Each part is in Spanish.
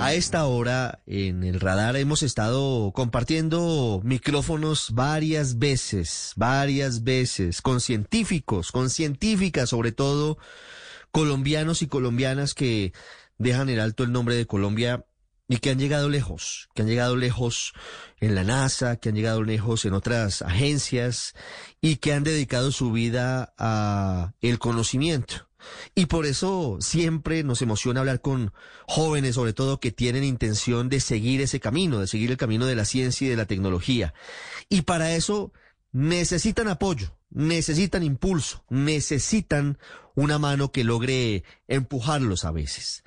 A esta hora en el radar hemos estado compartiendo micrófonos varias veces, varias veces, con científicos, con científicas sobre todo, colombianos y colombianas que dejan en alto el nombre de Colombia y que han llegado lejos, que han llegado lejos en la NASA, que han llegado lejos en otras agencias y que han dedicado su vida a el conocimiento. Y por eso siempre nos emociona hablar con jóvenes, sobre todo que tienen intención de seguir ese camino, de seguir el camino de la ciencia y de la tecnología. Y para eso necesitan apoyo, necesitan impulso, necesitan una mano que logre empujarlos a veces.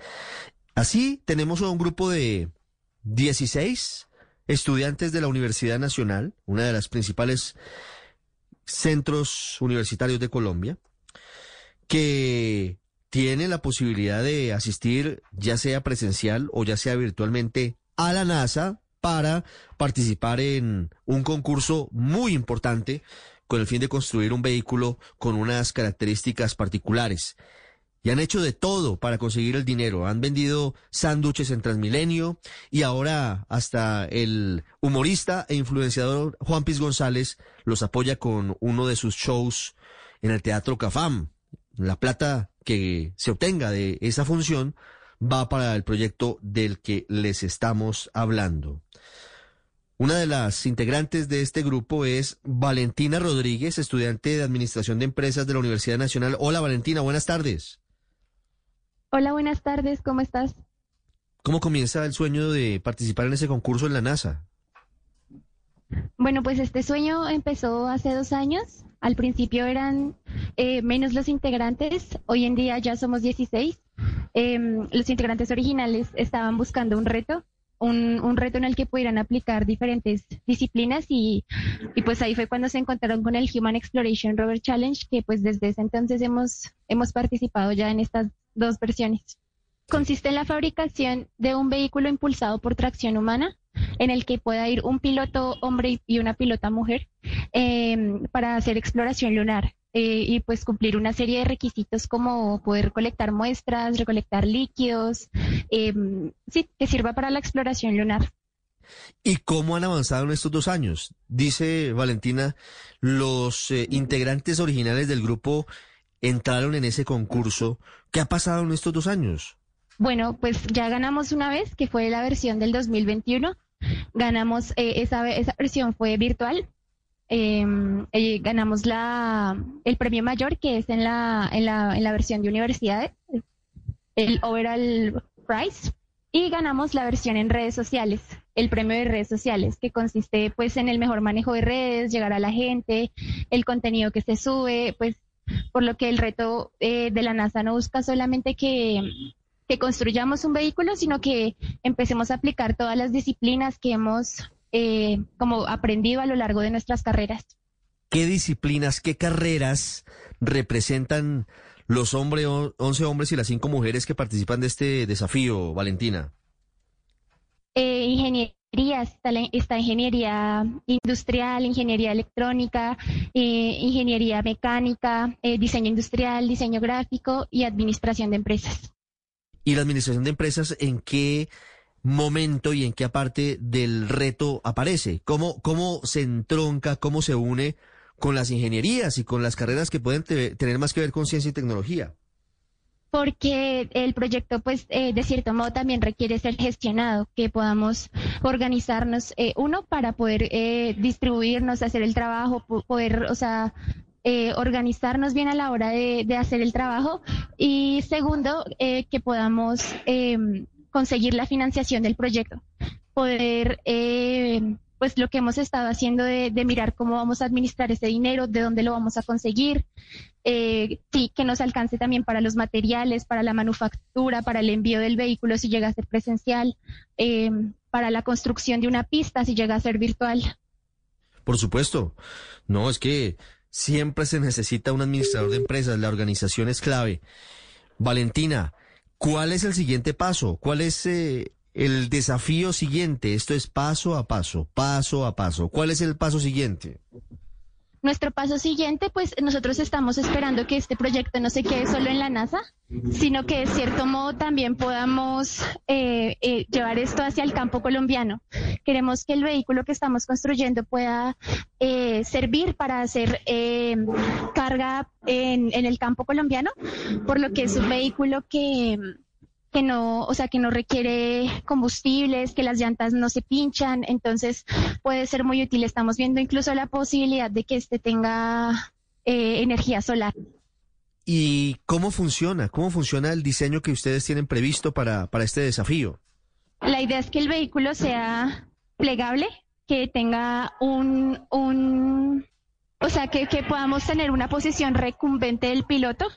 Así tenemos un grupo de 16 estudiantes de la Universidad Nacional, una de las principales centros universitarios de Colombia, que tiene la posibilidad de asistir, ya sea presencial o ya sea virtualmente, a la NASA para participar en un concurso muy importante con el fin de construir un vehículo con unas características particulares. Y han hecho de todo para conseguir el dinero. Han vendido sándwiches en Transmilenio y ahora hasta el humorista e influenciador Juan Piz González los apoya con uno de sus shows en el Teatro Cafam la plata que se obtenga de esa función va para el proyecto del que les estamos hablando. Una de las integrantes de este grupo es Valentina Rodríguez, estudiante de Administración de Empresas de la Universidad Nacional. Hola Valentina, buenas tardes. Hola, buenas tardes, ¿cómo estás? ¿Cómo comienza el sueño de participar en ese concurso en la NASA? Bueno, pues este sueño empezó hace dos años. Al principio eran eh, menos los integrantes, hoy en día ya somos 16. Em, los integrantes originales estaban buscando un reto, un, reto en el que pudieran aplicar diferentes disciplinas y, pues ahí fue cuando se encontraron con el Human Exploration Rover Challenge, que pues desde ese entonces hemos, hemos participado ya en estas dos versiones. Consiste en la fabricación de un vehículo impulsado por tracción humana en el que pueda ir un piloto hombre y una pilota mujer em, para hacer exploración lunar eh, y pues cumplir una serie de requisitos como poder colectar muestras, recolectar líquidos, em, sí, que sirva para la exploración lunar. ¿Y cómo han avanzado en estos dos años? Dice Valentina, los eh, integrantes originales del grupo entraron en ese concurso. ¿Qué ha pasado en estos dos años? Bueno, pues ya ganamos una vez, que fue la versión del 2021. Ganamos, eh, esa, esa versión fue virtual. Em, eh, ganamos la, el premio mayor, que es en la, en la, en la versión de universidades, el overall prize. Y ganamos la versión en redes sociales, el premio de redes sociales, que consiste pues en el mejor manejo de redes, llegar a la gente, el contenido que se sube, pues por lo que el reto eh, de la NASA no busca solamente que que construyamos un vehículo, sino que empecemos a aplicar todas las disciplinas que hemos eh, como aprendido a lo largo de nuestras carreras. ¿Qué disciplinas, qué carreras representan los hombres, 11 hombres y las 5 mujeres que participan de este desafío, Valentina? Eh, ingeniería, está, ingeniería industrial, ingeniería electrónica, eh, ingeniería mecánica, diseño industrial, diseño gráfico y administración de empresas. ¿Y la administración de empresas en qué momento y en qué parte del reto aparece? ¿Cómo, cómo se entronca, cómo se une con las ingenierías y con las carreras que pueden tener más que ver con ciencia y tecnología? Porque el proyecto, pues, eh, de cierto modo también requiere ser gestionado, que podamos organizarnos, eh, uno, para poder eh, distribuirnos, hacer el trabajo, poder, o sea, eh, organizarnos bien a la hora de, hacer el trabajo y segundo, eh, que podamos em, conseguir la financiación del proyecto, poder, eh, pues lo que hemos estado haciendo de, mirar cómo vamos a administrar ese dinero, de dónde lo vamos a conseguir, sí, que nos alcance también para los materiales, para la manufactura, para el envío del vehículo si llega a ser presencial, em, para la construcción de una pista si llega a ser virtual. Por supuesto. No, es que siempre se necesita un administrador de empresas, la organización es clave. Valentina, ¿cuál es el siguiente paso? ¿Cuál es eh, el desafío siguiente? Esto es paso a paso, paso a paso. ¿Cuál es el paso siguiente? Nuestro paso siguiente, pues nosotros estamos esperando que este proyecto no se quede solo en la NASA, sino que de cierto modo también podamos eh, eh, llevar esto hacia el campo colombiano. Queremos que el vehículo que estamos construyendo pueda eh, servir para hacer carga en, en el campo colombiano, por lo que es un vehículo que que no, o sea, que no requiere combustibles, que las llantas no se pinchan, entonces puede ser muy útil. Estamos viendo incluso la posibilidad de que este tenga eh, energía solar. ¿Y cómo funciona? ¿Cómo funciona el diseño que ustedes tienen previsto para, para este desafío? La idea es que el vehículo sea plegable, que tenga un, un o sea, que, que podamos tener una posición recumbente del piloto,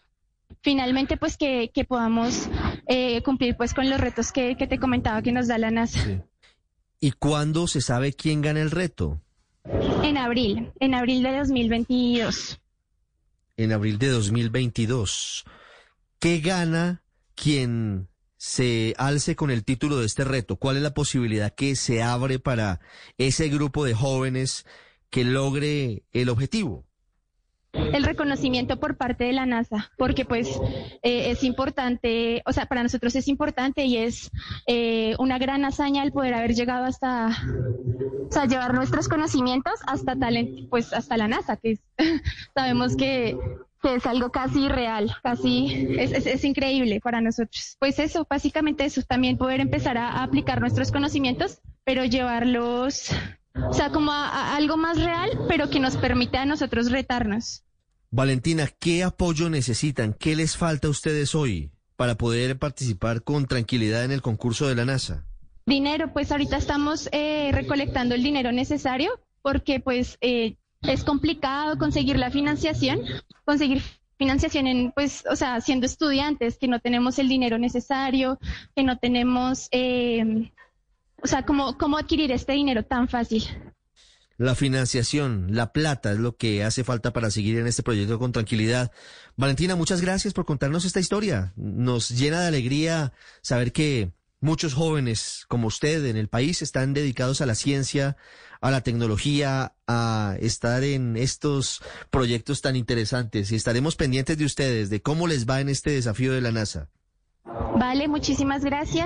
finalmente pues que, podamos eh, cumplir pues con los retos que, te comentaba que nos da la NASA. ¿Y cuándo se sabe quién gana el reto? En abril, en abril de 2022. En abril de 2022. ¿Qué gana quien se alce con el título de este reto? ¿Cuál es la posibilidad que se abre para ese grupo de jóvenes que logre el objetivo? El reconocimiento por parte de la NASA, porque pues eh, es importante, o sea, para nosotros es importante y es eh, una gran hazaña el poder haber llegado hasta, o sea, llevar nuestros conocimientos hasta talent, pues hasta la NASA, que sabemos que, es algo casi real, casi es, es, increíble para nosotros. Pues eso, básicamente eso, también poder empezar a, aplicar nuestros conocimientos, pero llevarlos o sea, como a, algo más real, pero que nos permita a nosotros retarnos. Valentina, ¿qué apoyo necesitan? ¿Qué les falta a ustedes hoy para poder participar con tranquilidad en el concurso de la NASA? Dinero, pues ahorita estamos eh, recolectando el dinero necesario porque pues eh, es complicado conseguir la financiación, conseguir financiación en, pues, o sea, siendo estudiantes, que no tenemos el dinero necesario, que no tenemos, eh, o sea, ¿cómo, ¿cómo adquirir este dinero tan fácil? La financiación, la plata es lo que hace falta para seguir en este proyecto con tranquilidad. Valentina, muchas gracias por contarnos esta historia. Nos llena de alegría saber que muchos jóvenes como usted en el país están dedicados a la ciencia, a la tecnología, a estar en estos proyectos tan interesantes y estaremos pendientes de ustedes, de cómo les va en este desafío de la NASA. Vale, muchísimas gracias.